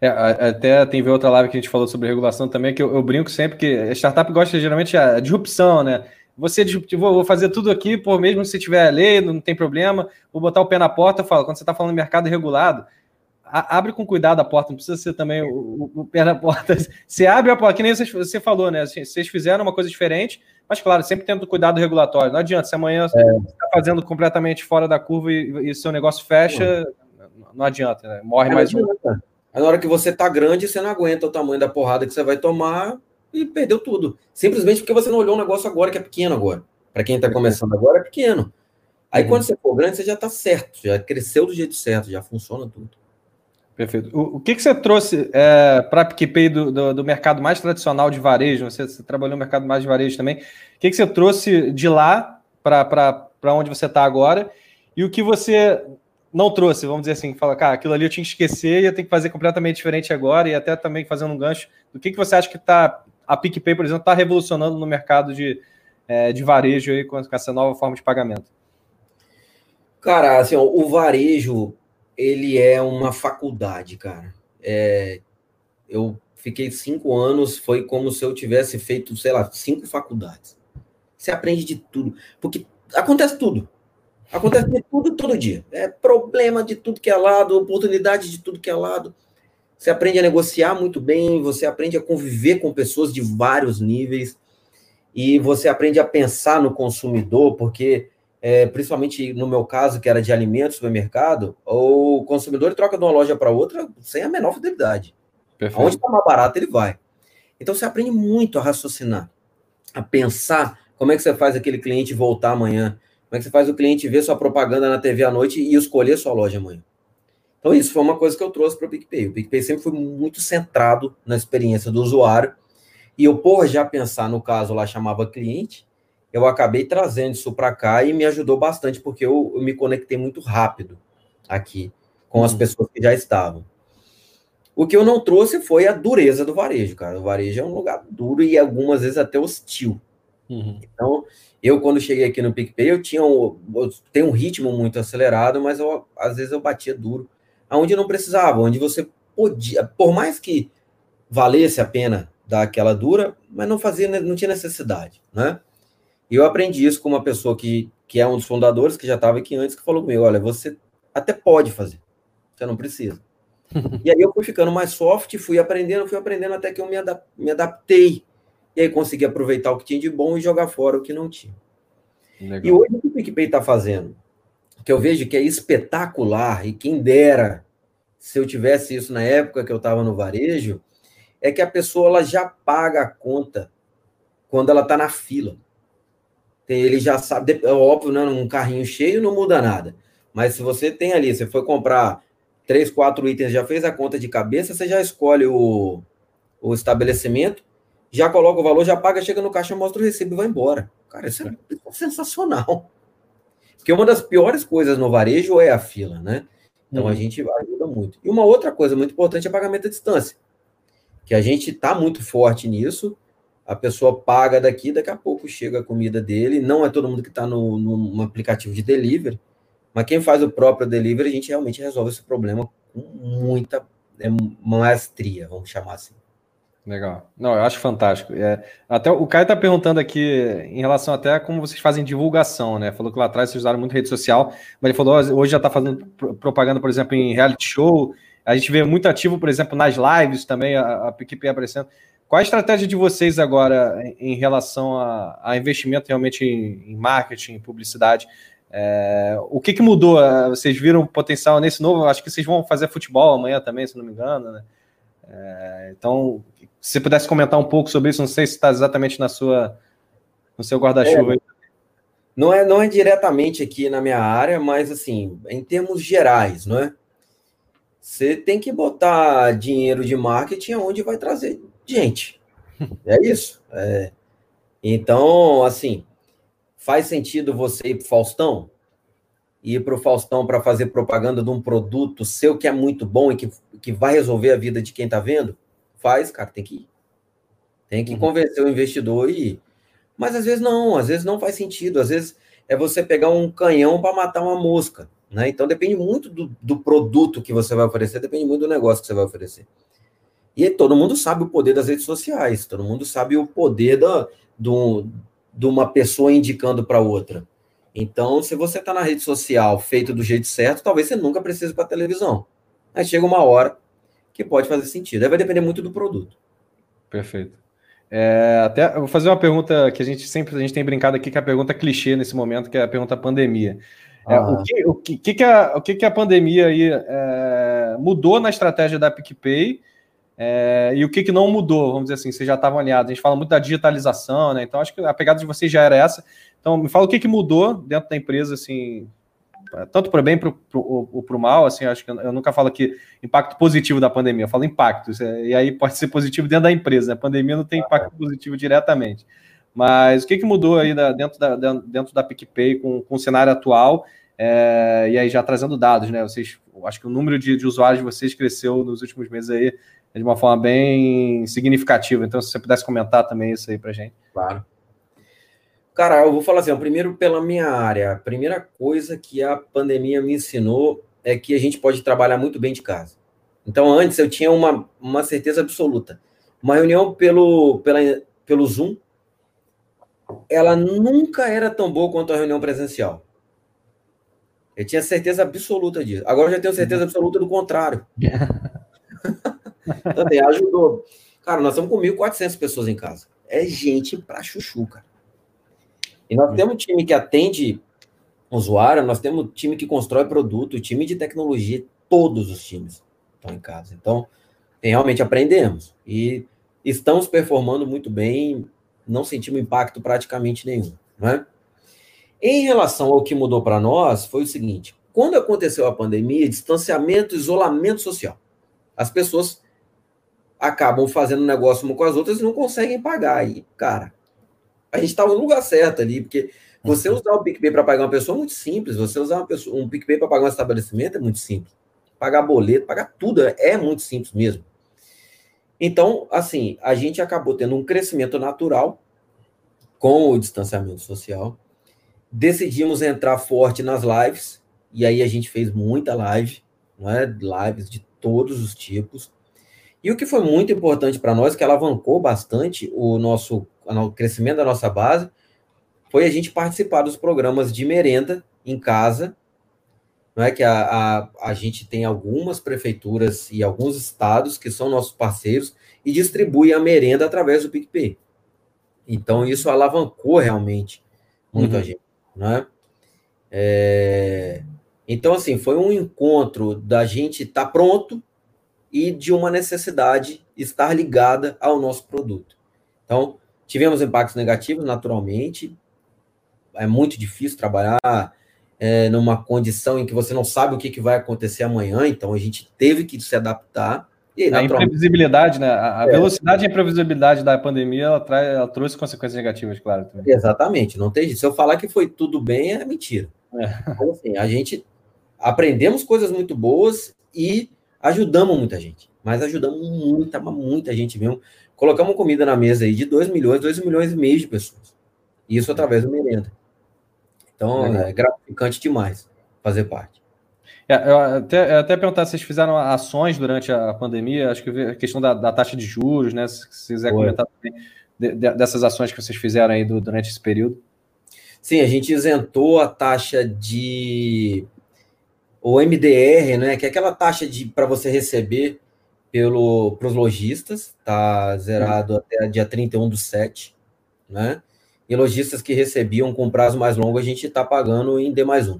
É, até tem ver outra live que a gente falou sobre regulação também, que eu, eu brinco sempre que a startup gosta geralmente de disrupção, né? Você vou, vou fazer tudo aqui, por mesmo se tiver lei, não tem problema, vou botar o pé na porta, eu falo, quando você está falando de mercado regulado, a, abre com cuidado a porta, não precisa ser também o, o, o pé na porta. Você abre a porta, que nem você, você falou, né? Assim, vocês fizeram uma coisa diferente, mas claro, sempre tendo cuidado regulatório. Não adianta, se amanhã é. você está fazendo completamente fora da curva e, e seu negócio fecha, não adianta, né? Morre mais um. Na hora que você tá grande, você não aguenta o tamanho da porrada que você vai tomar e perdeu tudo. Simplesmente porque você não olhou um negócio agora que é pequeno agora. Para quem está começando agora, é pequeno. Aí uhum. quando você for grande, você já está certo, já cresceu do jeito certo, já funciona tudo. Perfeito. O, o que, que você trouxe é, para a PicPay do, do, do, mercado mais tradicional de varejo? Você, você, trabalhou no mercado mais de varejo também. O que, que você trouxe de lá para onde você está agora? E o que você não trouxe, vamos dizer assim, fala, cara, aquilo ali eu tinha que esquecer e eu tenho que fazer completamente diferente agora, e até também fazendo um gancho, do que, que você acha que tá, a PicPay, por exemplo, está revolucionando no mercado de, é, de varejo aí com, essa nova forma de pagamento? Cara, assim, ó, o varejo, ele é uma faculdade, cara. É, eu fiquei cinco anos, foi como se eu tivesse feito, sei lá, cinco faculdades. Você aprende de tudo, porque acontece tudo. Acontece de tudo todo dia. É problema de tudo que é lado, oportunidade de tudo que é lado. Você aprende a negociar muito bem, você aprende a conviver com pessoas de vários níveis e você aprende a pensar no consumidor, porque é, principalmente no meu caso, que era de alimentos, supermercado, o consumidor troca de uma loja para outra sem a menor fidelidade. Perfeito. Onde está mais barato, ele vai. Então você aprende muito a raciocinar, a pensar como é que você faz aquele cliente voltar amanhã, como é que você faz o cliente ver sua propaganda na TV à noite e escolher sua loja amanhã? Então, isso foi uma coisa que eu trouxe para o PicPay. O PicPay sempre foi muito centrado na experiência do usuário. E eu, por já pensar no caso lá, chamava cliente, eu acabei trazendo isso para cá e me ajudou bastante, porque eu, eu, me conectei muito rápido aqui com as uhum. pessoas que já estavam. O que eu não trouxe foi a dureza do varejo, cara. O varejo é um lugar duro e algumas vezes até hostil. Uhum. Então, eu, quando cheguei aqui no PicPay, eu tinha um, eu tenho um ritmo muito acelerado, mas eu, às vezes eu batia duro, aonde não precisava, onde você podia, por mais que valesse a pena dar aquela dura, mas não fazia, não tinha necessidade, né? E eu aprendi isso com uma pessoa que, que é um dos fundadores, que já estava aqui antes, que falou comigo, olha, você até pode fazer, você não precisa. e aí eu fui ficando mais soft, fui aprendendo, fui aprendendo até que eu me, adap me adaptei e aí conseguir aproveitar o que tinha de bom e jogar fora o que não tinha. Legal. E hoje o que o PicPay está fazendo? Que eu vejo que é espetacular, e quem dera se eu tivesse isso na época que eu estava no varejo, é que a pessoa ela já paga a conta quando ela está na fila. Ele já sabe, é óbvio, né, um carrinho cheio não muda nada. Mas se você tem ali, você foi comprar três, quatro itens, já fez a conta de cabeça, você já escolhe o, o estabelecimento, já coloca o valor, já paga, chega no caixa, mostra o recibo e vai embora. Cara, isso é, é sensacional. Porque uma das piores coisas no varejo é a fila, né? Então uhum. a gente ajuda muito. E uma outra coisa muito importante é pagamento à distância. Que a gente está muito forte nisso. A pessoa paga daqui, daqui a pouco chega a comida dele. Não é todo mundo que está no, no aplicativo de delivery, mas quem faz o próprio delivery, a gente realmente resolve esse problema com muita é, maestria, vamos chamar assim. Legal. Não, eu acho fantástico. É, até o Caio está perguntando aqui em relação até a como vocês fazem divulgação, né? Falou que lá atrás vocês usaram muito rede social, mas ele falou hoje já está fazendo propaganda, por exemplo, em reality show. A gente vê muito ativo, por exemplo, nas lives também, a, a PicPay aparecendo. Qual a estratégia de vocês agora em relação a, a investimento realmente em, em marketing, publicidade? É, o que, que mudou? É, vocês viram potencial nesse novo? Acho que vocês vão fazer futebol amanhã também, se não me engano, né? É, então, se você pudesse comentar um pouco sobre isso, não sei se está exatamente na sua, no seu guarda-chuva. É, não é, não é diretamente aqui na minha área, mas assim, em termos gerais, não é? Você tem que botar dinheiro de marketing onde vai trazer gente. É isso. É. Então, assim, faz sentido você ir para Faustão? Ir para o Faustão para fazer propaganda de um produto seu que é muito bom e que, que vai resolver a vida de quem está vendo? Faz, cara, tem que ir. Tem que uhum. convencer o investidor e ir. Mas às vezes não, às vezes não faz sentido. Às vezes é você pegar um canhão para matar uma mosca. Né? Então depende muito do, do produto que você vai oferecer, depende muito do negócio que você vai oferecer. E todo mundo sabe o poder das redes sociais, todo mundo sabe o poder da, do, de uma pessoa indicando para outra. Então, se você está na rede social feito do jeito certo, talvez você nunca precise para televisão. Aí chega uma hora que pode fazer sentido. Aí vai depender muito do produto. Perfeito. É, até eu vou fazer uma pergunta que a gente sempre a gente tem brincado aqui, que é a pergunta clichê nesse momento, que é a pergunta pandemia. É, ah. o, que, o, que, que, a, o que, que a pandemia aí é, mudou na estratégia da PicPay é, e o que, que não mudou? Vamos dizer assim, vocês já estavam alinhados. A gente fala muito da digitalização, né? Então, acho que a pegada de vocês já era essa. Então, me fala o que, que mudou dentro da empresa, assim, tanto para o bem ou para o mal, assim, acho que eu, nunca falo aqui impacto positivo da pandemia, eu falo impacto, e aí pode ser positivo dentro da empresa, né? a pandemia não tem impacto positivo diretamente. Mas o que, que mudou aí da, dentro, da, dentro da PicPay com, com o cenário atual? É, e aí já trazendo dados, né? Vocês, acho que o número de, de usuários de vocês cresceu nos últimos meses aí de uma forma bem significativa. Então, se você pudesse comentar também isso aí para gente. Claro. Cara, eu vou falar assim, primeiro pela minha área. A primeira coisa que a pandemia me ensinou é que a gente pode trabalhar muito bem de casa. Então, antes eu tinha uma, uma certeza absoluta. Uma reunião pelo, pela, pelo Zoom, ela nunca era tão boa quanto a reunião presencial. Eu tinha certeza absoluta disso. Agora eu já tenho certeza uhum. absoluta do contrário. então, assim, ajudou. Cara, nós estamos com 1.400 pessoas em casa. É gente pra chuchu, cara. E nós temos um time que atende usuário, nós temos um time que constrói produto, time de tecnologia, todos os times estão em casa. Então, realmente aprendemos. E estamos performando muito bem, não sentimos impacto praticamente nenhum. Né? Em relação ao que mudou para nós, foi o seguinte: quando aconteceu a pandemia, distanciamento, isolamento social, as pessoas acabam fazendo negócio uma com as outras e não conseguem pagar. E, cara, a gente estava no lugar certo ali, porque você uhum. usar o PicPay para pagar uma pessoa é muito simples, você usar pessoa, um PicPay para pagar um estabelecimento é muito simples. Pagar boleto, pagar tudo é muito simples mesmo. Então, assim, a gente acabou tendo um crescimento natural com o distanciamento social. Decidimos entrar forte nas lives, e aí a gente fez muita live, não é? Lives de todos os tipos. E o que foi muito importante para nós, que alavancou bastante o nosso o crescimento da nossa base, foi a gente participar dos programas de merenda em casa, não é que a, a, a gente tem algumas prefeituras e alguns estados que são nossos parceiros e distribui a merenda através do PicPay. Então, isso alavancou realmente muito uhum. a gente, não é? é? Então, assim, foi um encontro da gente estar tá pronto e de uma necessidade estar ligada ao nosso produto. Então, tivemos impactos negativos, naturalmente. É muito difícil trabalhar é, numa condição em que você não sabe o que, que vai acontecer amanhã, então a gente teve que se adaptar. E, a imprevisibilidade, né? A, é. velocidade e a imprevisibilidade da pandemia ela, traz, ela trouxe consequências negativas, claro. Também. Exatamente, não tem Se eu falar que foi tudo bem, é mentira. É. Então, assim, a gente aprendemos coisas muito boas e Ajudamos muita gente, mas ajudamos muita, muita gente mesmo. Colocamos comida na mesa aí de 2 milhões, 2 milhões e meio de pessoas. Isso através do merenda. Então, é, é gratificante demais fazer parte. É, eu até, eu até perguntar se vocês fizeram ações durante a pandemia, acho que a questão da, da taxa de juros, né? Se, se quiser Foi. comentar também de, de, dessas ações que vocês fizeram aí do, durante esse período. Sim, a gente isentou a taxa de o MDR, né, que é aquela taxa de para você receber para os lojistas, está zerado até dia 31 do 7, né? E lojistas que recebiam com prazo mais longo, a gente está pagando em D mais um.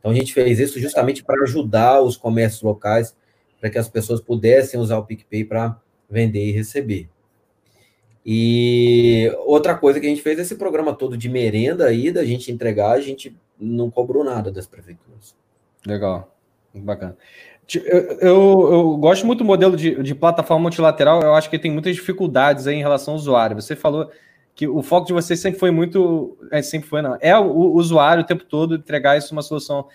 Então a gente fez isso justamente para ajudar os comércios locais, para que as pessoas pudessem usar o PicPay para vender e receber. E outra coisa que a gente fez, esse programa todo de merenda aí, da gente entregar, a gente não cobrou nada das prefeituras. Legal, bacana. Eu, eu, eu, gosto muito do modelo de, de, plataforma multilateral, eu acho que tem muitas dificuldades aí em relação ao usuário. Você falou que o foco de vocês sempre foi muito. É, sempre foi, não. É o, o usuário o tempo todo entregar isso uma solução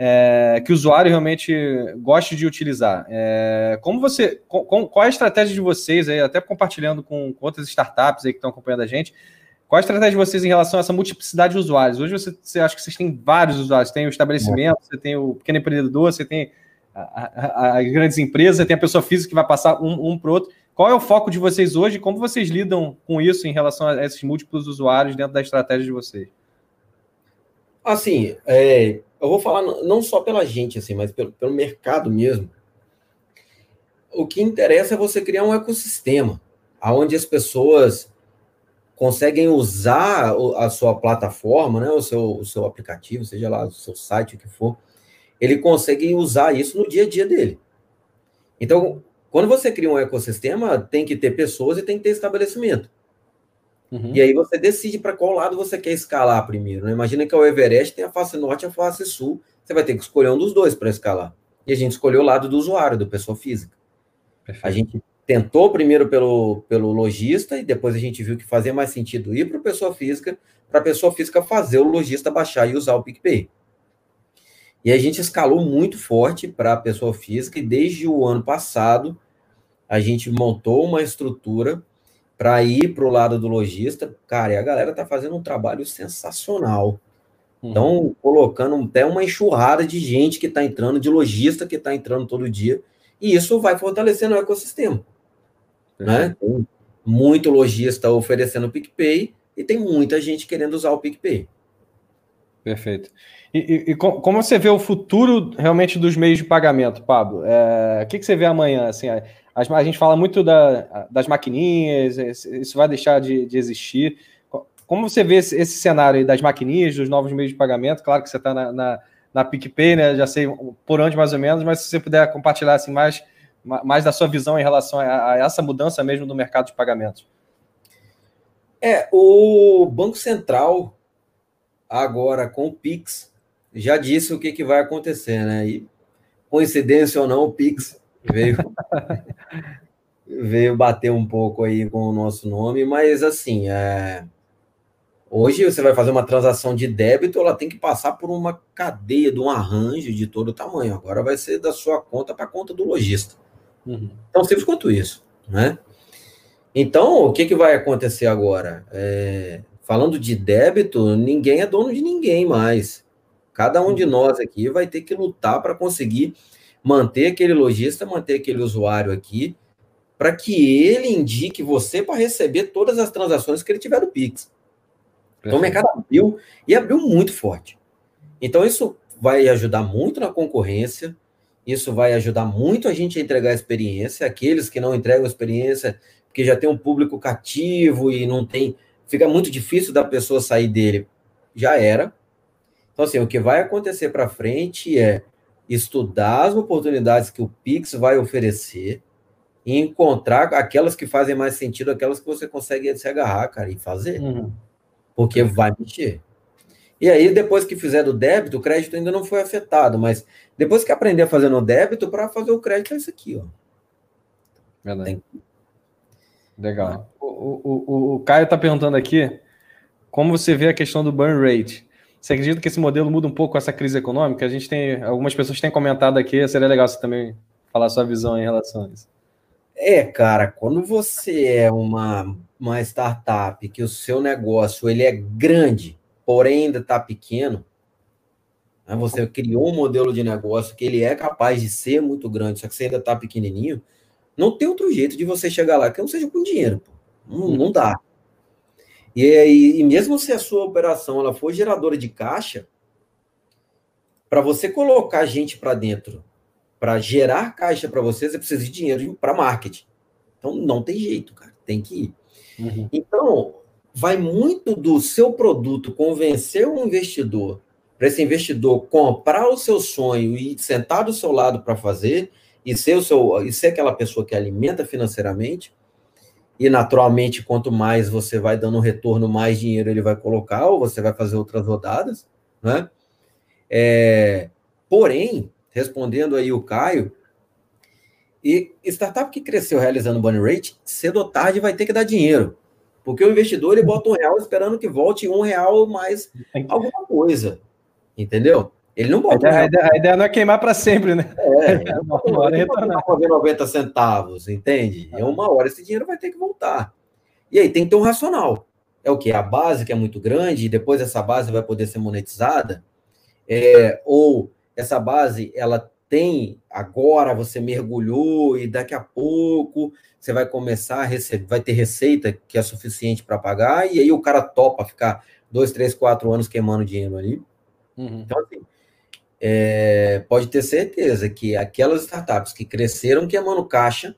é, que o usuário realmente goste de utilizar. É, como você, com, qual é a estratégia de vocês aí, até compartilhando com, com outras startups aí que estão acompanhando a gente, qual a estratégia de vocês em relação a essa multiplicidade de usuários? Hoje você, você acha que vocês têm vários usuários, tem o estabelecimento, você tem o pequeno empreendedor, você tem as grandes empresas, tem a pessoa física que vai passar um, um para o outro. Qual é o foco de vocês hoje? Como vocês lidam com isso em relação a esses múltiplos usuários dentro da estratégia de vocês? Assim, é, eu vou falar não só pela gente, assim, mas pelo, pelo mercado mesmo. O que interessa é você criar um ecossistema onde as pessoas conseguem usar a sua plataforma, né, o seu, o seu aplicativo, seja lá o seu site, o que for, ele consegue usar isso no dia a dia dele. Então, quando você cria um ecossistema, tem que ter pessoas e tem que ter estabelecimento. Uhum. E aí você decide para qual lado você quer escalar primeiro. Né? Imagina que o Everest tem a face norte e a face sul. Você vai ter que escolher um dos dois para escalar. E a gente escolheu o lado do usuário, do pessoa física. Perfeito. A gente tentou primeiro pelo, pelo lojista e depois a gente viu que fazia mais sentido ir para a pessoa física, para a pessoa física fazer o lojista baixar e usar o PicPay. E a gente escalou muito forte para a pessoa física e desde o ano passado a gente montou uma estrutura para ir para o lado do lojista. Cara, e a galera tá fazendo um trabalho sensacional. Estão uhum. colocando até uma enxurrada de gente que está entrando, de lojista que está entrando todo dia, e isso vai fortalecendo o ecossistema. Né? Tem muito lojista oferecendo PicPay e tem muita gente querendo usar o PicPay. Perfeito. E, e, e, como você vê o futuro realmente dos meios de pagamento, Pablo? É, o que, que você vê amanhã? Assim, a, a gente fala muito da, das maquininhas, isso vai deixar de, de, existir. Como você vê esse, esse, cenário aí das maquininhas, dos novos meios de pagamento? Claro que você está na, na, na PicPay, né? Já sei por onde mais ou menos, mas se você puder compartilhar assim, mais, mais da sua visão em relação a, a essa mudança mesmo do mercado de pagamentos. É, o Banco Central, agora com o Pix, já disse o que, que vai acontecer, né? E, coincidência ou não, o Pix veio, veio bater um pouco aí com o nosso nome, mas assim, é... hoje você vai fazer uma transação de débito, ela tem que passar por uma cadeia de um arranjo de todo tamanho. Agora vai ser da sua conta para a conta do lojista. Uhum. Tão simples quanto isso, né? Então, o que, que vai acontecer agora? É... Falando de débito, ninguém é dono de ninguém mais. Cada um de uhum. nós aqui vai ter que lutar para conseguir manter aquele lojista, manter aquele usuário aqui, para que ele indique você para receber todas as transações que ele tiver do Pix. Então o mercado abriu e abriu muito forte. Então isso vai ajudar muito na concorrência, isso vai ajudar muito a gente a entregar a experiência, aqueles que não entregam a experiência, porque já tem um público cativo e não tem, fica muito difícil da pessoa sair dele, já era. Então, assim, o que vai acontecer para frente é estudar as oportunidades que o Pix vai oferecer e encontrar aquelas que fazem mais sentido, aquelas que você consegue se agarrar, cara, e fazer. Uhum. Porque vai mexer. E aí, depois que fizer do débito, o crédito ainda não foi afetado, mas depois que aprender a fazer no débito, para fazer o crédito é isso aqui, ó. Verdade. Tem... Legal. O, o, o, o Caio está perguntando aqui como você vê a questão do burn rate. Você acredita que esse modelo muda um pouco com essa crise econômica? A gente tem, algumas pessoas têm comentado aqui, seria legal você também falar sua visão em relação a isso. É, cara, quando você é uma, uma startup que o seu negócio ele é grande, porém ainda está pequeno, né, você criou um modelo de negócio que ele é capaz de ser muito grande, só que você ainda está pequenininho, não tem outro jeito de você chegar lá que não seja com dinheiro. Pô. Não, não dá. E, e, e mesmo se a sua operação ela for geradora de caixa, para você colocar gente para dentro para gerar caixa para você, você precisa de dinheiro para marketing. Então não tem jeito, cara, tem que ir. Uhum. Então, vai muito do seu produto convencer um investidor, para esse investidor comprar o seu sonho e sentar do seu lado para fazer, e ser, o seu, e ser aquela pessoa que alimenta financeiramente, e naturalmente, quanto mais você vai dando retorno, mais dinheiro ele vai colocar, ou você vai fazer outras rodadas, né? É, porém, respondendo aí o Caio, e startup que cresceu realizando burn rate, cedo ou tarde vai ter que dar dinheiro. Porque o investidor ele bota um real esperando que volte um real mais alguma coisa. Entendeu? Ele não bota. A, ideia, a ideia não é queimar para sempre, né? É, uma hora retornar. 90 centavos, entende? É uma hora esse dinheiro vai ter que voltar. E aí tem que ter um racional. É o que? A base que é muito grande, e depois essa base vai poder ser monetizada, é, ou essa base ela tem agora você mergulhou e daqui a pouco você vai começar a receber, vai ter receita que é suficiente para pagar, e aí o cara topa ficar dois, três, quatro anos queimando dinheiro ali. Uhum. Então, assim, é, pode ter certeza que aquelas startups que cresceram queimando caixa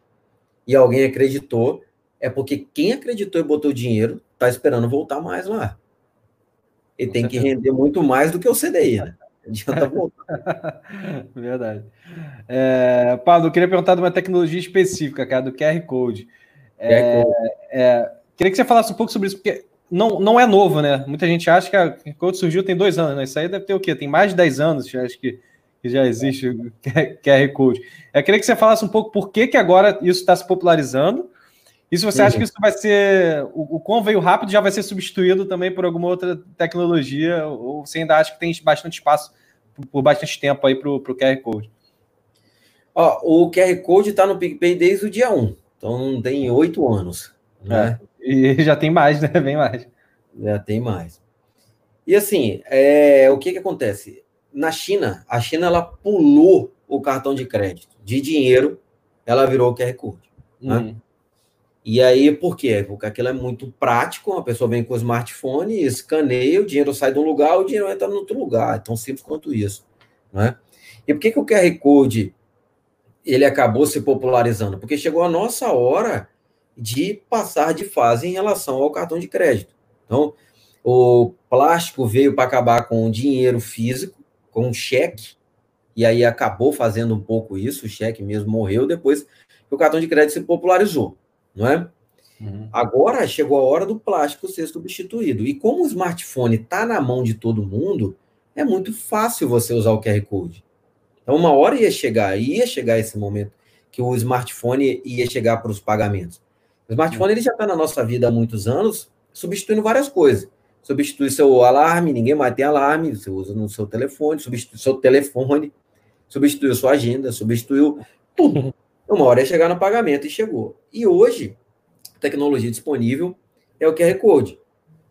e alguém acreditou, é porque quem acreditou e botou dinheiro está esperando voltar mais lá. Ele tem que render muito mais do que o CDI, né? Adianta voltar. Verdade. É, Paulo, eu queria perguntar de uma tecnologia específica, cara, do QR Code. É, é, queria que você falasse um pouco sobre isso, porque não, não é novo, né? Muita gente acha que a Code surgiu tem dois anos, né? Isso aí deve ter o quê? Tem mais de 10 anos, acho que, que já existe o QR Code. Eu queria que você falasse um pouco por que, que agora isso está se popularizando. E se você acha que isso vai ser. O, o quão veio rápido já vai ser substituído também por alguma outra tecnologia, ou você ainda acha que tem bastante espaço por, por bastante tempo aí para o QR Code? Ó, o QR Code está no PicPay desde o dia 1, então tem oito anos. Né? É. E já tem mais, né? Bem mais. Já tem mais. E assim, é, o que que acontece? Na China, a China ela pulou o cartão de crédito. De dinheiro, ela virou o QR Code. Né? Uhum. E aí, por quê? Porque aquilo é muito prático, a pessoa vem com o smartphone, escaneia, o dinheiro sai de um lugar, o dinheiro entra no outro lugar. É tão simples quanto isso. Né? E por que, que o QR Code ele acabou se popularizando? Porque chegou a nossa hora de passar de fase em relação ao cartão de crédito. Então, o plástico veio para acabar com o dinheiro físico, com o cheque, e aí acabou fazendo um pouco isso, o cheque mesmo morreu depois que o cartão de crédito se popularizou, não é? Uhum. Agora chegou a hora do plástico ser substituído. E como o smartphone está na mão de todo mundo, é muito fácil você usar o QR Code. Então, uma hora ia chegar, ia chegar esse momento que o smartphone ia chegar para os pagamentos. O smartphone ele já está na nossa vida há muitos anos, substituindo várias coisas. Substitui seu alarme, ninguém mais tem alarme, você usa no seu telefone, substitui seu telefone, substituiu sua agenda, substituiu tudo. Uma hora é chegar no pagamento e chegou. E hoje, a tecnologia disponível é o QR Code.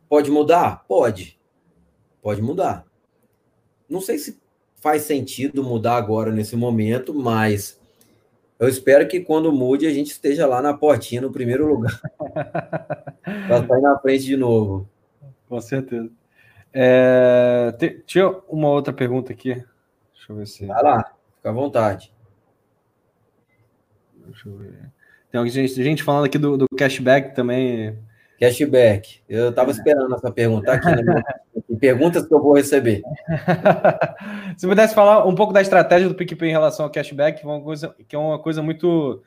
Pode mudar? Pode. Pode mudar. Não sei se faz sentido mudar agora nesse momento, mas eu espero que quando mude a gente esteja lá na portinha, no primeiro lugar. Para sair na frente de novo. Com certeza. É, tinha uma outra pergunta aqui. Deixa eu ver se. Vai lá, fica à vontade. Deixa eu ver. Tem gente, gente falando aqui do, do cashback também. Cashback. Eu estava esperando essa pergunta aqui. Né? Perguntas que eu vou receber. Se pudesse falar um pouco da estratégia do PicPay em relação ao cashback, que é uma coisa, que é uma coisa muito.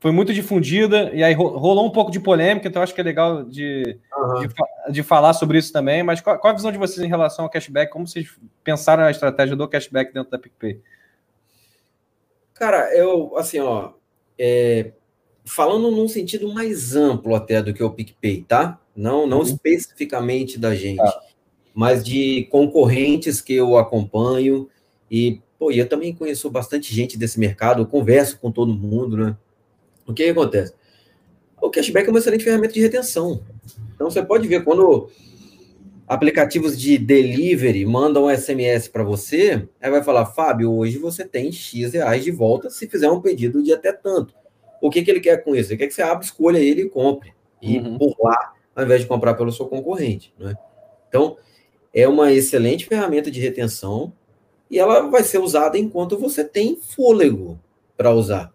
Foi muito difundida, e aí rolou um pouco de polêmica, então acho que é legal de, uhum. de, de, falar sobre isso também. Mas qual, qual, a visão de vocês em relação ao cashback? Como vocês pensaram a estratégia do cashback dentro da PicPay? Cara, eu, assim, ó, é, falando num sentido mais amplo até do que o PicPay, tá? Não, não uhum. especificamente da gente, ah. mas de concorrentes que eu acompanho e, pô, eu também conheço bastante gente desse mercado, eu converso com todo mundo, né? O que, que acontece? O cashback é uma excelente ferramenta de retenção. Então, você pode ver quando aplicativos de delivery mandam um SMS para você, aí vai falar, Fábio, hoje você tem X reais de volta se fizer um pedido de até tanto. O que, que ele quer com isso? Ele quer que você abra, escolha ele e compre. E uhum. por lá, ao invés de comprar pelo seu concorrente. Né? Então, é uma excelente ferramenta de retenção e ela vai ser usada enquanto você tem fôlego. para usar.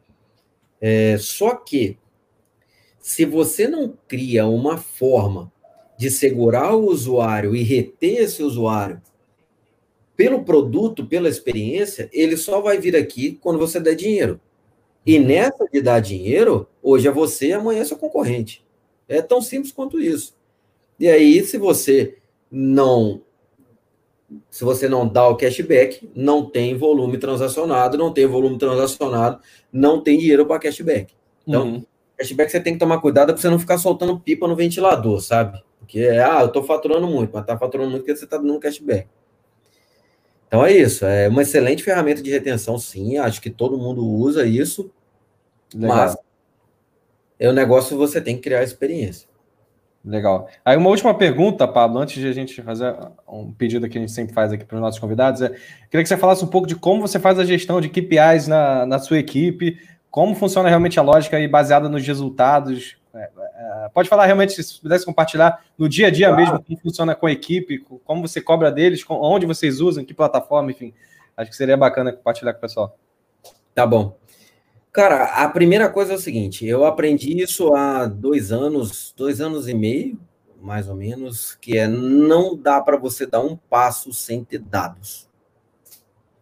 É, só que, se você não cria uma forma de segurar o usuário e reter esse usuário pelo produto, pela experiência, ele só vai vir aqui quando você der dinheiro. E nessa de dar dinheiro, hoje é você, amanhã é seu concorrente. É tão simples quanto isso. E aí, se você não se você não dá o cashback, não tem volume transacionado, não tem volume transacionado, não tem dinheiro para cashback. Então, uhum. cashback você tem que tomar cuidado para você não ficar soltando pipa no ventilador, sabe? Porque, ah, eu estou faturando muito, mas está faturando muito porque você está dando cashback. Então é isso, é uma excelente ferramenta de retenção, sim. Acho que todo mundo usa isso, Legal. mas é o negócio você tem que criar experiência. Legal. Aí uma última pergunta, Pablo, antes de a gente fazer um pedido que a gente sempre faz aqui para os nossos convidados, é, queria que você falasse um pouco de como você faz a gestão de KPIs na, na sua equipe, como funciona realmente a lógica aí baseada nos resultados. É, é, pode falar realmente, se pudesse compartilhar no dia a dia claro. mesmo, como funciona com a equipe, como você cobra deles, onde vocês usam, que plataforma, enfim. Acho que seria bacana compartilhar com o pessoal. Tá bom. Cara, a primeira coisa é o seguinte: eu aprendi isso há dois anos, dois anos e meio, mais ou menos, que é não dá para você dar um passo sem ter dados.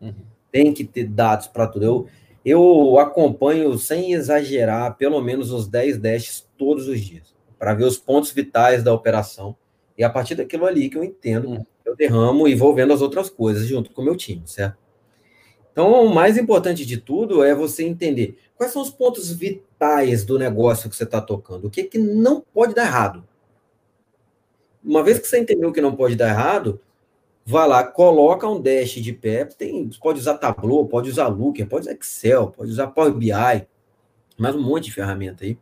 Uhum. Tem que ter dados para tudo. Eu, eu acompanho, sem exagerar, pelo menos uns 10 dashes todos os dias, para ver os pontos vitais da operação. E a partir daquilo ali que eu entendo, uhum. eu derramo e vou vendo as outras coisas junto com o meu time, certo? Então, o mais importante de tudo é você entender quais são os pontos vitais do negócio que você está tocando, o que, que não pode dar errado. Uma vez que você entendeu que não pode dar errado, vai lá, coloca um dash de pé, tem, pode usar Tableau, pode usar Looker, pode usar Excel, pode usar Power BI, mais um monte de ferramenta aí,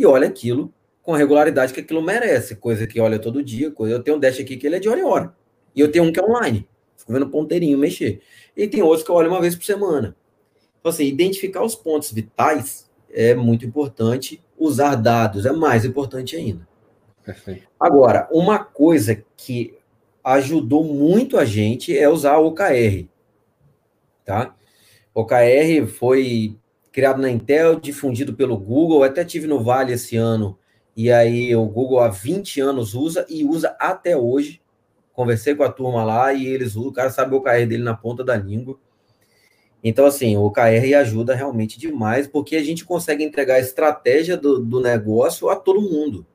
e olha aquilo com a regularidade que aquilo merece, coisa que olha todo dia, coisa, eu tenho um dash aqui que ele é de hora em hora, e eu tenho um que é online, fico vendo ponteirinho mexer, e tem outros que eu olho uma vez por semana. Então, assim, identificar os pontos vitais é muito importante, usar dados é mais importante ainda. Perfeito. Agora, uma coisa que ajudou muito a gente é usar o OKR. Tá? O OKR foi criado na Intel, difundido pelo Google, até tive no Vale esse ano, e aí o Google há 20 anos usa e usa até hoje. Conversei com a turma lá e eles usam, o cara sabe o OKR dele na ponta da língua. Então, assim, o OKR ajuda realmente demais, porque a gente consegue entregar a estratégia do, do negócio a todo mundo.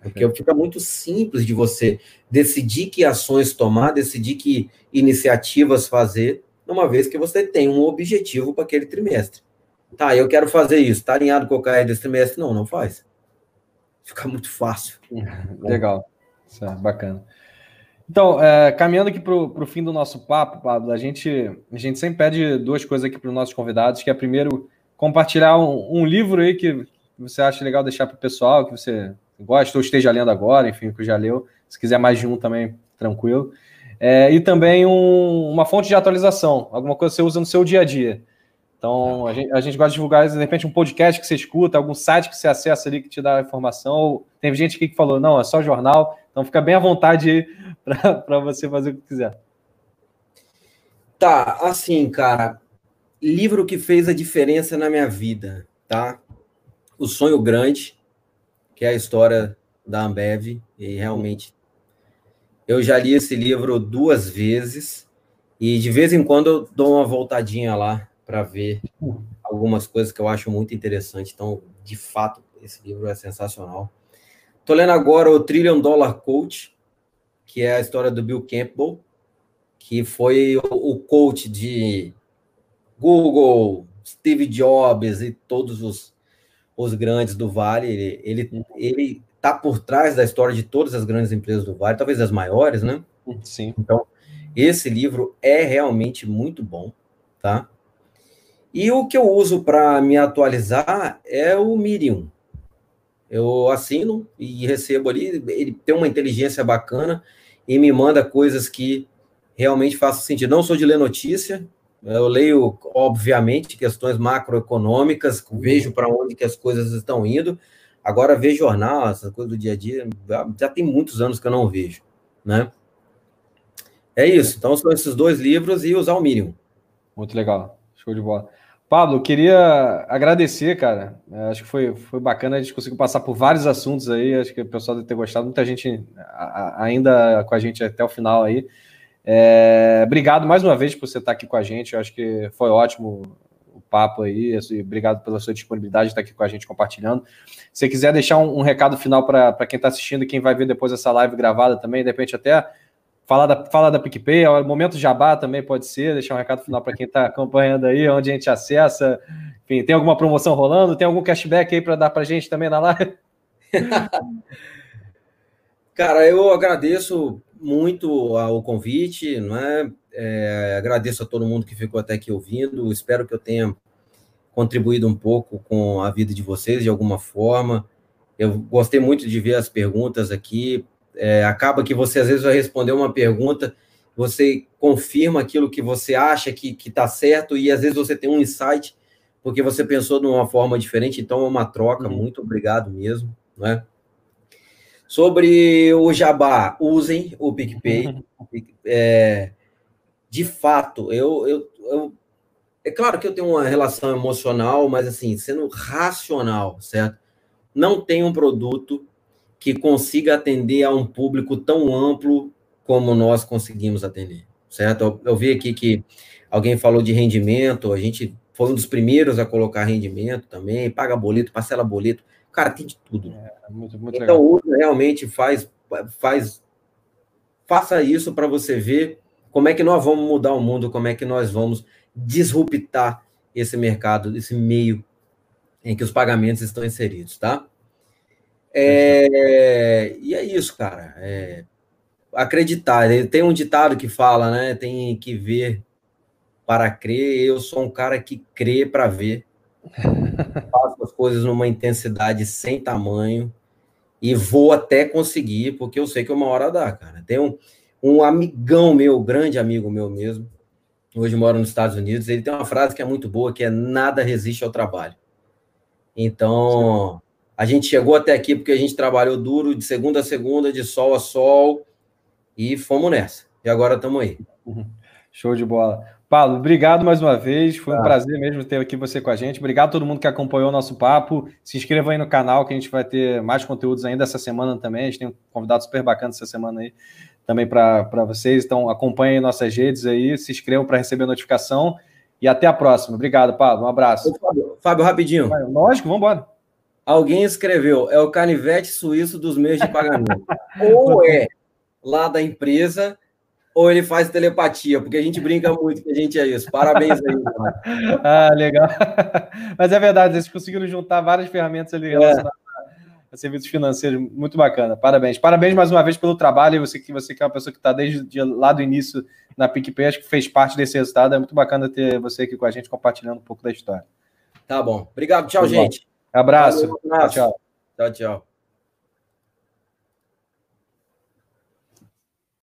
Porque fica muito simples de você decidir que ações tomar, decidir que iniciativas fazer, uma vez que você tem um objetivo para aquele trimestre. Tá, eu quero fazer isso. Está alinhado com o OKR desse trimestre? Não, não faz. Fica muito fácil. Legal. Isso é bacana. Então, é, caminhando aqui para o fim do nosso papo, Pablo, a gente, a gente sempre pede duas coisas aqui para os nossos convidados, que é primeiro compartilhar um, um livro aí que você acha legal deixar para o pessoal, que você gosta ou esteja lendo agora, enfim, que já leu. Se quiser mais de um também, tranquilo. É, e também um, uma fonte de atualização, alguma coisa que você usa no seu dia a dia. Então, a gente, a gente gosta de divulgar, de repente, um podcast que você escuta, algum site que você acessa ali que te dá informação. Ou, tem gente aqui que falou, não, é só jornal. Então, fica bem à vontade para você fazer o que quiser. Tá, assim, cara, livro que fez a diferença na minha vida, tá? O Sonho Grande, que é a história da Ambev, e realmente eu já li esse livro duas vezes, e de vez em quando eu dou uma voltadinha lá para ver algumas coisas que eu acho muito interessante. Então, de fato, esse livro é sensacional. Estou lendo agora o Trillion Dollar Coach, que é a história do Bill Campbell, que foi o coach de Google, Steve Jobs e todos os, os grandes do Vale. Ele, ele, ele tá por trás da história de todas as grandes empresas do Vale, talvez as maiores, né? Sim. Então, esse livro é realmente muito bom, tá? E o que eu uso para me atualizar é o Medium. Eu assino e recebo ali, ele tem uma inteligência bacana e me manda coisas que realmente façam sentido. Não sou de ler notícia, eu leio, obviamente, questões macroeconômicas, vejo para onde que as coisas estão indo. Agora, ver jornal, essa coisa do dia a dia, já tem muitos anos que eu não vejo, né? É isso. Então, são esses dois livros e usar o Medium. Muito legal. Show de bola. Pablo, queria agradecer, cara. É, acho que foi, foi bacana, a gente conseguiu passar por vários assuntos aí. Acho que o pessoal deve ter gostado. Muita gente ainda com a gente até o final aí. É, obrigado mais uma vez por você estar aqui com a gente. Eu acho que foi ótimo o papo aí. Obrigado pela sua disponibilidade de estar aqui com a gente compartilhando. Se quiser deixar um, um recado final para quem está assistindo e quem vai ver depois essa live gravada também, de repente até Falar da, falar da PicPay, é o momento jabá também pode ser, deixar um recado final para quem está acompanhando aí, onde a gente acessa. Enfim, tem alguma promoção rolando? Tem algum cashback aí para dar para gente também na live? Cara, eu agradeço muito o convite, não é? é? Agradeço a todo mundo que ficou até aqui ouvindo. Espero que eu tenha contribuído um pouco com a vida de vocês de alguma forma. Eu gostei muito de ver as perguntas aqui. É, acaba que você às vezes vai responder uma pergunta, você confirma aquilo que você acha que está certo, e às vezes você tem um insight, porque você pensou de uma forma diferente, então é uma troca. Uhum. Muito obrigado mesmo. Né? Sobre o Jabá, usem o PicPay. Uhum. É, de fato, eu, eu, eu, É claro que eu tenho uma relação emocional, mas assim, sendo racional, certo? Não tem um produto que consiga atender a um público tão amplo como nós conseguimos atender, certo? Eu, eu vi aqui que alguém falou de rendimento, a gente foi um dos primeiros a colocar rendimento também, paga boleto, parcela boleto, cara, tem de tudo. É, muito, muito então, uso realmente faz, faz, faça isso para você ver como é que nós vamos mudar o mundo, como é que nós vamos disruptar esse mercado, esse meio em que os pagamentos estão inseridos, tá? É, e é isso, cara. É, acreditar. Tem um ditado que fala, né? Tem que ver para crer. Eu sou um cara que crê para ver. Faço as coisas numa intensidade sem tamanho e vou até conseguir, porque eu sei que uma hora dá, cara. Tem um, um amigão meu, grande amigo meu mesmo, hoje mora nos Estados Unidos, ele tem uma frase que é muito boa, que é nada resiste ao trabalho. Então, a gente chegou até aqui porque a gente trabalhou duro de segunda a segunda, de sol a sol, e fomos nessa. E agora estamos aí. Show de bola. Paulo, obrigado mais uma vez. Foi um ah. prazer mesmo ter aqui você com a gente. Obrigado a todo mundo que acompanhou o nosso papo. Se inscreva aí no canal, que a gente vai ter mais conteúdos ainda essa semana também. A gente tem um convidado super bacana essa semana aí também para vocês. Então, acompanhem nossas redes aí, se inscrevam para receber a notificação. E até a próxima. Obrigado, Paulo. Um abraço. Fábio, Fábio rapidinho. Lógico, vamos embora. Alguém escreveu, é o canivete suíço dos meios de pagamento. ou é lá da empresa, ou ele faz telepatia, porque a gente brinca muito que a gente é isso. Parabéns aí. Mano. ah, legal. Mas é verdade, eles conseguiram juntar várias ferramentas ali relacionadas é. a serviços financeiros. Muito bacana. Parabéns. Parabéns mais uma vez pelo trabalho. Você que você que é uma pessoa que está desde lá do início na PicPay, acho que fez parte desse resultado. É muito bacana ter você aqui com a gente compartilhando um pouco da história. Tá bom. Obrigado. Tchau, gente. Bom. Abraço. Valeu, um abraço. Tchau, tchau. Tchau, tchau.